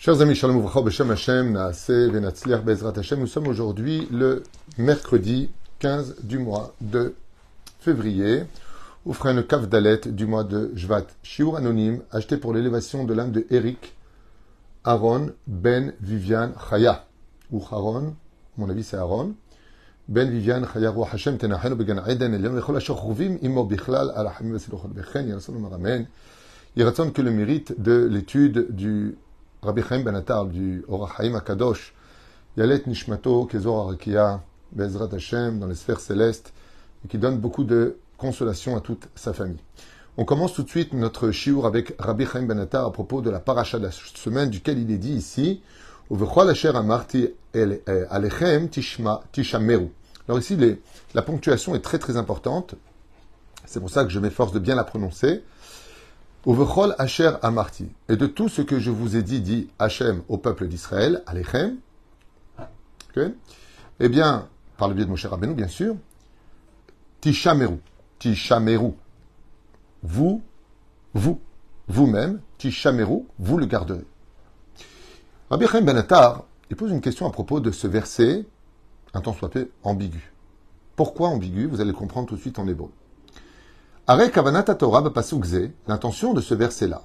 Chers amis, Shalom Uvracha, Beshem Hashem, Naase, Venatzliach, Bezrat Hashem, nous sommes aujourd'hui le mercredi 15 du mois de février. Une cave d'alette du mois de Jvat. Shiur anonyme, acheté pour l'élévation de l'âme de Eric Aaron Ben Vivian Chaya. Ou Aaron, à mon avis c'est Aaron. Ben Vivian Chaya, Roi Hashem, Tenachenu Began Eden, Elion, Lechol Asher Imo Bichlal, Ala Hamim Vesilochot Bechen, Yerason Maramen. Il raconte que le mérite de l'étude du Rabbi Chaim Ben Attar du Orachaim Akadosh, Yalet Nishmato, Kezor Arakia, Bezrat Hashem, dans les sphères célestes, et qui donne beaucoup de consolation à toute sa famille. On commence tout de suite notre shiur avec Rabbi Chaim Ben Attar à propos de la paracha de la semaine, duquel il est dit ici, Tishameru. Alors ici, la ponctuation est très très importante. C'est pour ça que je m'efforce de bien la prononcer. Uvechol Asher Amarti. Et de tout ce que je vous ai dit, dit Hachem au peuple d'Israël, Alechem. Okay. Eh bien, par le biais de Moshe Rabbeinu, bien sûr, Tishameru. Tishameru. Vous, vous, vous-même, Tishameru, vous le garderez. Rabbi Chaim Ben Attar, il pose une question à propos de ce verset, un temps soit peu ambigu. Pourquoi ambigu? Vous allez le comprendre tout de suite en hébreu. Are kavanat Torah b'pasuk l'intention de ce verset-là.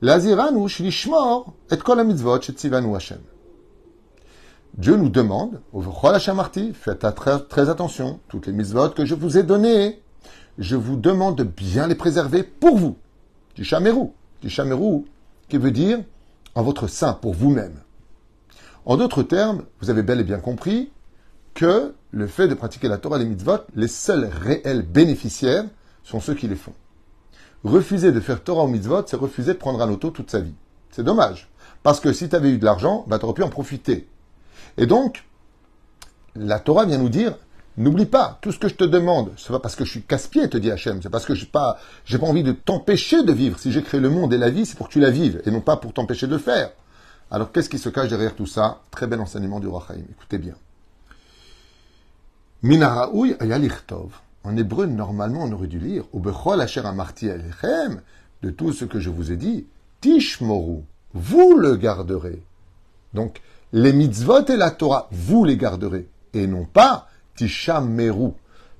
Laziranu shlishmor et kol mitzvot shetzivanu. Dieu nous demande, au Hashem faites très, attention, toutes les mitzvot que je vous ai données, je vous demande de bien les préserver pour vous. Tishameru. Tishameru, qui veut dire en votre sein, pour vous-même. En d'autres termes, vous avez bel et bien compris que le fait de pratiquer la Torah et les mitzvot, les seuls réels bénéficiaires sont ceux qui les font. Refuser de faire Torah ou mitzvot, c'est refuser de prendre un auto toute sa vie. C'est dommage. Parce que si tu avais eu de l'argent, bah, tu aurais pu en profiter. Et donc, la Torah vient nous dire, n'oublie pas, tout ce que je te demande, c'est pas parce que je suis casse-pied, te dit Hachem, c'est parce que je n'ai pas, j'ai pas envie de t'empêcher de vivre. Si j'ai créé le monde et la vie, c'est pour que tu la vives, et non pas pour t'empêcher de faire. Alors, qu'est-ce qui se cache derrière tout ça? Très bel enseignement du Rachaim. Écoutez bien. Minaraoui ayalichtov. En hébreu, normalement, on aurait dû lire Ubechol asher amarti de tout ce que je vous ai dit, tishmoru, vous le garderez. Donc, les mitzvot et la Torah, vous les garderez. Et non pas tishameru.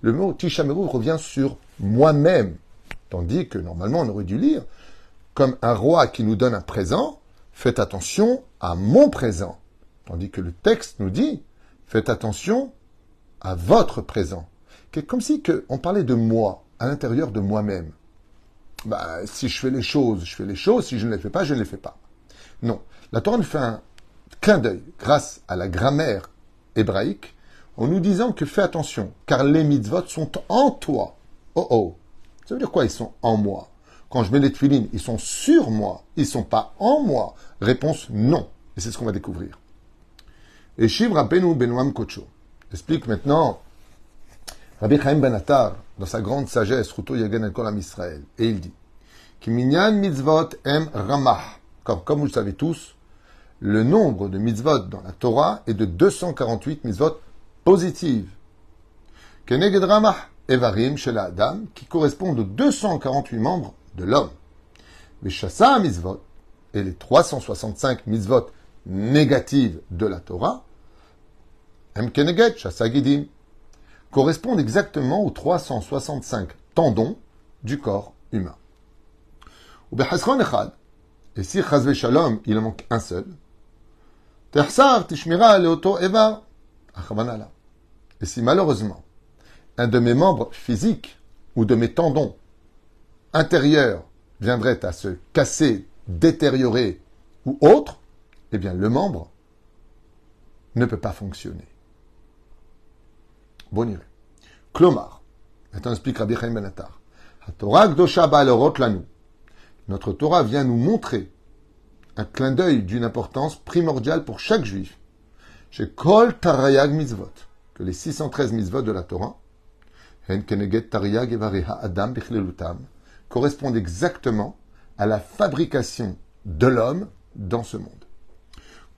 Le mot tishameru revient sur moi-même. Tandis que normalement, on aurait dû lire comme un roi qui nous donne un présent, faites attention à mon présent. Tandis que le texte nous dit, faites attention à votre présent comme si on parlait de moi, à l'intérieur de moi-même. Bah, si je fais les choses, je fais les choses, si je ne les fais pas, je ne les fais pas. Non. La Torah nous fait un clin d'œil grâce à la grammaire hébraïque en nous disant que fais attention, car les mitzvot sont en toi. Oh oh. Ça veut dire quoi Ils sont en moi? Quand je mets les tuilines, ils sont sur moi. Ils sont pas en moi? Réponse non. Et c'est ce qu'on va découvrir. Et Shivra Benu Benoam Kocho explique maintenant Rabbi Chaim Ben Attar, dans sa grande sagesse, Ruto Yagen El Kolam Israël, et il dit Kiminyan mitzvot em ramah. Comme, comme vous le savez tous, le nombre de mitzvot dans la Torah est de 248 mitzvot positives. Keneged ramah evarim chez la Adam, qui correspondent aux 248 membres de l'homme. Veshassa mitzvot, et les 365 mitzvot négatives de la Torah, em keneged shasa gidim, correspondent exactement aux 365 tendons du corps humain. Et si Chazve il manque un seul, et si malheureusement, un de mes membres physiques ou de mes tendons intérieurs viendrait à se casser, détériorer ou autre, eh bien le membre ne peut pas fonctionner. Bon iré. Klomar. Maintenant, explique Rabbi Chaim Ben Attar. Notre Torah vient nous montrer un clin d'œil d'une importance primordiale pour chaque juif. Chez Kol Tarayag Mitzvot, que les 613 mitzvot de la Torah, Adam correspondent exactement à la fabrication de l'homme dans ce monde.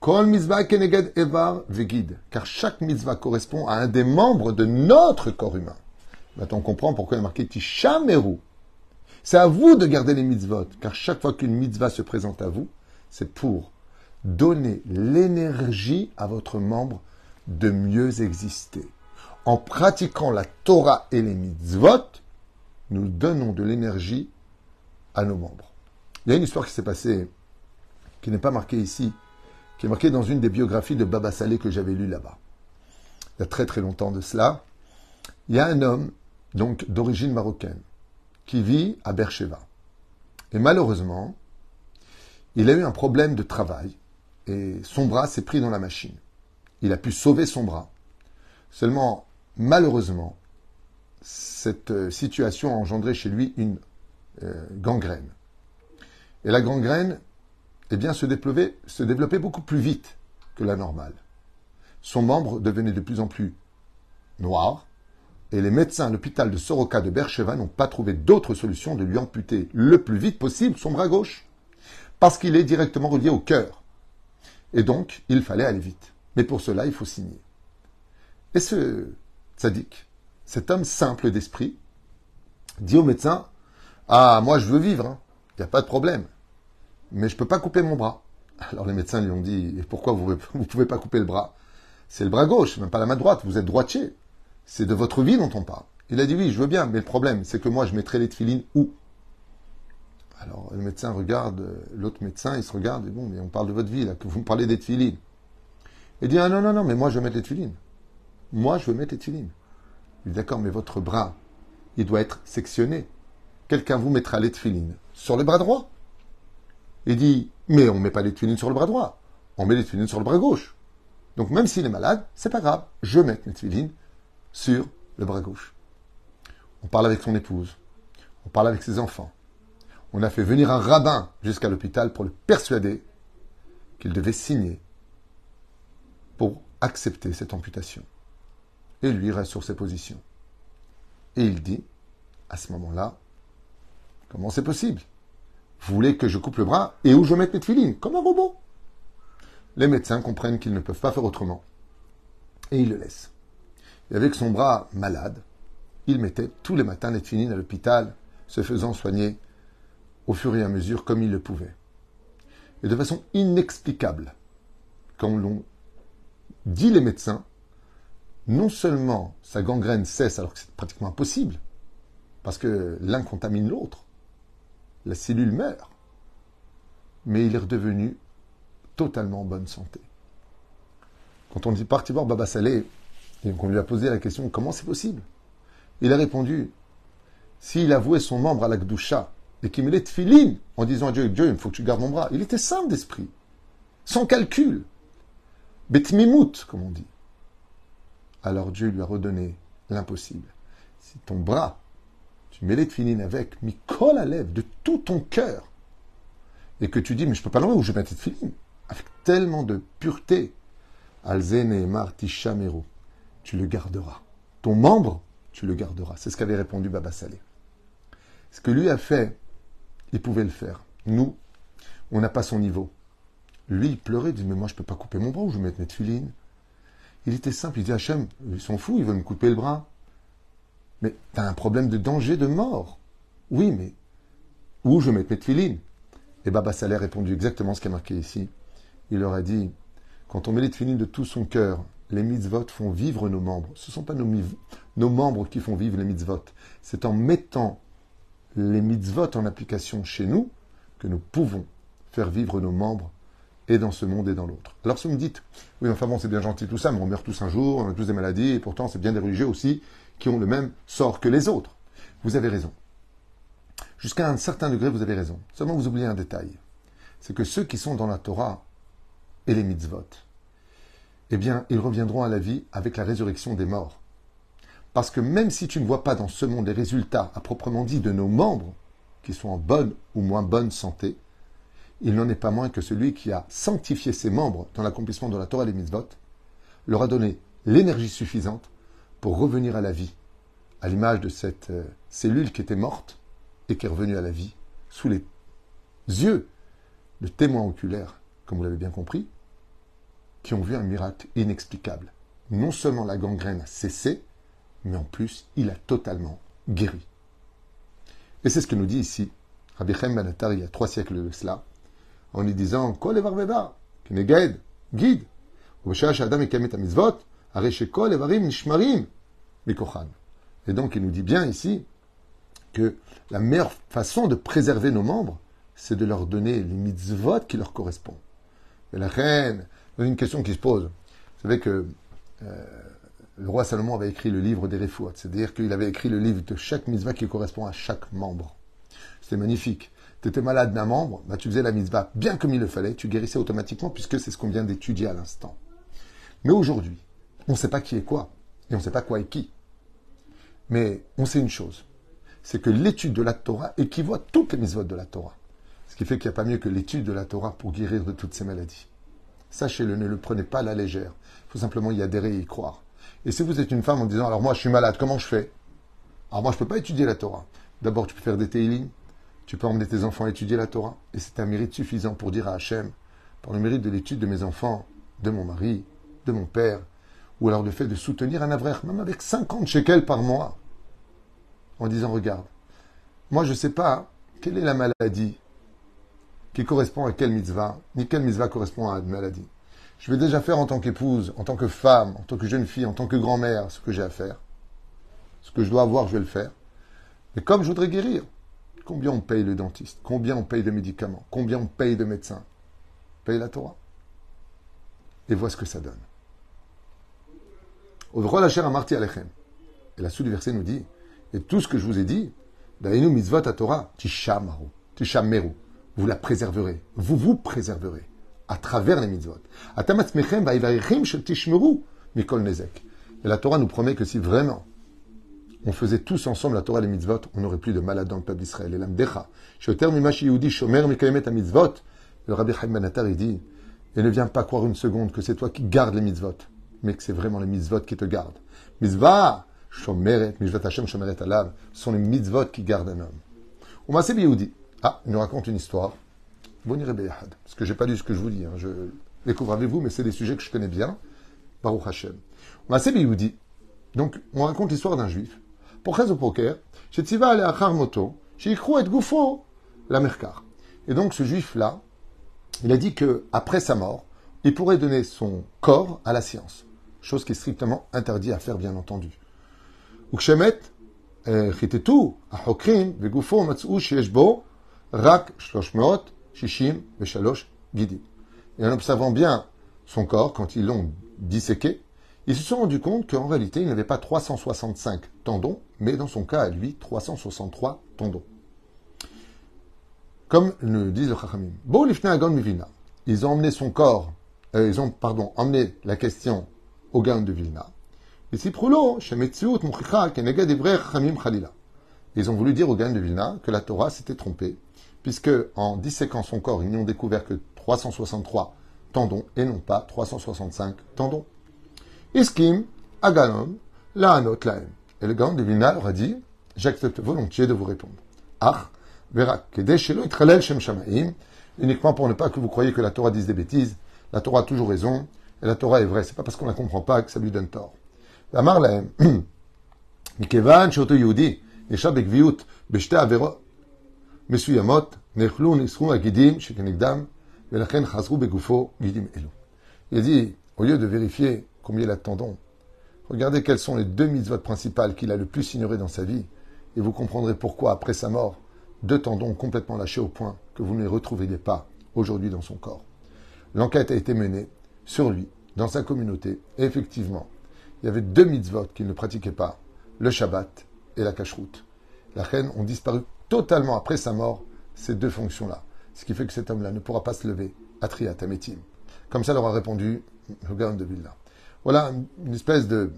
Kol mitzvah keneged evar vegid, car chaque mitzvah correspond à un des membres de notre corps humain. Maintenant, on comprend pourquoi il est marqué Tishameru. C'est à vous de garder les mitzvot, car chaque fois qu'une mitzvah se présente à vous, c'est pour donnez l'énergie à votre membre de mieux exister. En pratiquant la Torah et les mitzvot, nous donnons de l'énergie à nos membres. Il y a une histoire qui s'est passée, qui n'est pas marquée ici, qui est marquée dans une des biographies de Baba Saleh que j'avais lues là-bas. Il y a très très longtemps de cela. Il y a un homme, donc d'origine marocaine, qui vit à Beersheba. Et malheureusement, il a eu un problème de travail et son bras s'est pris dans la machine. Il a pu sauver son bras. Seulement, malheureusement, cette euh, situation a engendré chez lui une euh, gangrène. Et la gangrène, eh bien, se développait, beaucoup plus vite que la normale. Son membre devenait de plus en plus noir, et les médecins à l'hôpital de Soroka de Bercheva n'ont pas trouvé d'autre solution de lui amputer le plus vite possible son bras gauche, parce qu'il est directement relié au cœur. Et donc, il fallait aller vite. Mais pour cela, il faut signer. Et ce sadique, cet homme simple d'esprit, dit au médecin Ah, moi je veux vivre, il hein. n'y a pas de problème, mais je ne peux pas couper mon bras. Alors les médecins lui ont dit Et pourquoi vous ne pouvez pas couper le bras? C'est le bras gauche, même pas la main droite, vous êtes droitier. C'est de votre vie dont on parle. Il a dit Oui, je veux bien, mais le problème, c'est que moi je mettrai les tefilines où? Alors le médecin regarde, l'autre médecin, il se regarde, et bon, mais on parle de votre vie, là, que vous me parlez des tefilines. Il dit, ah non, non, non, mais moi je veux mettre les tefilines. Moi je veux mettre les tefilines. Il dit, d'accord, mais votre bras, il doit être sectionné. Quelqu'un vous mettra les tefilines sur le bras droit. Il dit, mais on ne met pas les tefilines sur le bras droit. On met les tefilines sur le bras gauche. Donc même s'il est malade, c'est pas grave. Je mets mes tefilines sur le bras gauche. On parle avec son épouse. On parle avec ses enfants. On a fait venir un rabbin jusqu'à l'hôpital pour le persuader qu'il devait signer pour accepter cette amputation. Et lui reste sur ses positions. Et il dit, à ce moment-là, comment c'est possible? Vous voulez que je coupe le bras et où je mette mes comme un robot Les médecins comprennent qu'ils ne peuvent pas faire autrement. Et ils le laissent. Et avec son bras malade, il mettait tous les matins les à l'hôpital, se faisant soigner au fur et à mesure comme il le pouvait. Et de façon inexplicable, quand l'on dit les médecins, non seulement sa gangrène cesse alors que c'est pratiquement impossible, parce que l'un contamine l'autre, la cellule meurt, mais il est redevenu totalement en bonne santé. Quand on est parti voir Baba Saleh, et qu'on lui a posé la question comment c'est possible? Il a répondu s'il avouait son membre à la Gdusha et qu'il met les en disant à Dieu, Dieu, il faut que tu gardes mon bras, il était simple d'esprit, sans calcul, betmimout, comme on dit. Alors Dieu lui a redonné l'impossible. Si ton bras, mets les avec, colle à lèvres de tout ton cœur, et que tu dis, mais je ne peux pas l'enlever où je vais mettre les avec tellement de pureté, Alzen et Martishamero, tu le garderas. Ton membre, tu le garderas. C'est ce qu'avait répondu Baba Saleh. Ce que lui a fait, il pouvait le faire. Nous, on n'a pas son niveau. Lui, il pleurait, il dit, mais moi, je ne peux pas couper mon bras, où je vais mettre mes il était simple, il dit Hachem, ils sont fous, ils veulent me couper le bras. Mais tu as un problème de danger de mort. Oui, mais où je mets mes Et Baba Saleh a répondu exactement ce qui est marqué ici. Il leur a dit Quand on met les de tout son cœur, les mitzvot font vivre nos membres. Ce ne sont pas nos, nos membres qui font vivre les mitzvot. C'est en mettant les mitzvot en application chez nous que nous pouvons faire vivre nos membres et dans ce monde et dans l'autre. Alors si vous me dites, oui, enfin bon, c'est bien gentil tout ça, mais on meurt tous un jour, on a tous des maladies, et pourtant c'est bien des religieux aussi qui ont le même sort que les autres. Vous avez raison. Jusqu'à un certain degré, vous avez raison. Seulement, vous oubliez un détail. C'est que ceux qui sont dans la Torah et les mitzvot, eh bien, ils reviendront à la vie avec la résurrection des morts. Parce que même si tu ne vois pas dans ce monde les résultats à proprement dit de nos membres, qui sont en bonne ou moins bonne santé, il n'en est pas moins que celui qui a sanctifié ses membres dans l'accomplissement de la Torah et des mitzvot leur a donné l'énergie suffisante pour revenir à la vie, à l'image de cette euh, cellule qui était morte et qui est revenue à la vie sous les yeux de témoins oculaires, comme vous l'avez bien compris, qui ont vu un miracle inexplicable. Non seulement la gangrène a cessé, mais en plus, il a totalement guéri. Et c'est ce que nous dit ici Rabbi Chaim Banatar il y a trois siècles de cela, en lui disant Kol Keneged, guide. Et donc, il nous dit bien ici que la meilleure façon de préserver nos membres, c'est de leur donner les mitzvot qui leur correspondent. Mais la reine, a une question qui se pose. Vous savez que euh, le roi Salomon avait écrit le livre des Refouat, c'est-à-dire qu'il avait écrit le livre de chaque mitzvah qui correspond à chaque membre. C'était magnifique. Tu étais malade d'un membre, bah, tu faisais la mitzvah bien comme il le fallait, tu guérissais automatiquement puisque c'est ce qu'on vient d'étudier à l'instant. Mais aujourd'hui, on ne sait pas qui est quoi, et on ne sait pas quoi est qui. Mais on sait une chose, c'est que l'étude de la Torah équivaut à toutes les mitzvot de la Torah. Ce qui fait qu'il n'y a pas mieux que l'étude de la Torah pour guérir de toutes ces maladies. Sachez-le, ne le prenez pas à la légère. Il faut simplement y adhérer et y croire. Et si vous êtes une femme en disant, alors moi je suis malade, comment je fais? Alors moi je ne peux pas étudier la Torah. D'abord tu peux faire des télim, tu peux emmener tes enfants à étudier la Torah. Et c'est un mérite suffisant pour dire à Hachem, pour le mérite de l'étude de mes enfants, de mon mari, de mon père, ou alors le fait de soutenir un avraire, même avec 50 shekels par mois, en disant, regarde, moi je ne sais pas quelle est la maladie qui correspond à quelle mitzvah, ni quelle mitzvah correspond à une maladie. Je vais déjà faire en tant qu'épouse, en tant que femme, en tant que jeune fille, en tant que grand-mère, ce que j'ai à faire. Ce que je dois avoir, je vais le faire. Mais comme je voudrais guérir, combien on paye le dentiste Combien on paye de médicaments Combien on paye de médecins Paye la Torah. Et vois ce que ça donne. Au la chair Marti Alechem. Et la suite du verset nous dit, et tout ce que je vous ai dit, Dainu mitzvot à Torah, tishameru. Vous la préserverez. Vous vous préserverez à travers les mitzvot. Et la Torah nous promet que si vraiment on faisait tous ensemble la Torah et les mitzvot, on n'aurait plus de malades dans le peuple d'Israël. Et l'amdecha, le Rabbi Chaim Benatar, il dit, et ne viens pas croire une seconde que c'est toi qui gardes les mitzvot, mais que c'est vraiment les mitzvot qui te gardent. Mitzvah, shomeret, mitzvot Hashem shomeret alav, sont les mitzvot qui gardent un homme. On m'a Ah, il nous raconte une histoire parce que j'ai pas lu ce que je vous dis. Hein. Je découvre avec vous, mais c'est des sujets que je connais bien. Baruch Hashem. dit. Donc, on raconte l'histoire d'un juif. Pour au poker, moto, et gufo la merkar. Et donc, ce juif-là, il a dit que après sa mort, il pourrait donner son corps à la science. Chose qui est strictement interdite à faire, bien entendu. Et en observant bien son corps, quand ils l'ont disséqué, ils se sont rendus compte qu'en réalité, il n'avait pas 365 tendons, mais dans son cas à lui, 363 tendons. Comme le disent le Chachamim. Ils ont emmené son corps, euh, ils ont, pardon, emmené la question au Gaon de Vilna. Ils ont voulu dire au Gaon de Vilna que la Torah s'était trompée puisque en disséquant son corps, ils n'ont découvert que 363 tendons et non pas 365 tendons. Iskim. Et le gant de Vilna leur a dit J'accepte volontiers de vous répondre. Ach, Verak, Shem Shamaim, uniquement pour ne pas que vous croyiez que la Torah dise des bêtises. La Torah a toujours raison, et la Torah est vraie. C'est pas parce qu'on la comprend pas que ça lui donne tort. Amar Laem, Mikevan Shoto Yehudi, Yeshab Ekviut, Beshte Averot, il a dit, au lieu de vérifier combien il a de tendons, regardez quelles sont les deux mitzvot principales qu'il a le plus ignorées dans sa vie, et vous comprendrez pourquoi, après sa mort, deux tendons complètement lâchés au point que vous ne les retrouveriez pas aujourd'hui dans son corps. L'enquête a été menée sur lui, dans sa communauté, et effectivement, il y avait deux mitzvot qu'il ne pratiquait pas, le Shabbat et la cacheroute. La reine ont disparu totalement après sa mort ces deux fonctions-là. Ce qui fait que cet homme-là ne pourra pas se lever à Triatametim. Comme ça, leur a répondu gars de Vilna. Voilà une espèce de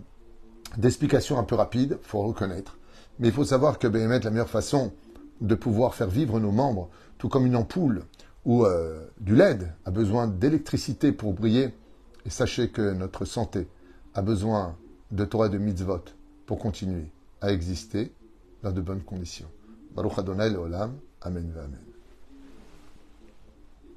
d'explication un peu rapide, faut reconnaître. Mais il faut savoir que Béhémet, la meilleure façon de pouvoir faire vivre nos membres, tout comme une ampoule ou euh, du LED a besoin d'électricité pour briller, et sachez que notre santé a besoin de Torah de mitzvot pour continuer à exister dans de bonnes conditions. Baruch Adonai. Amen. Amen.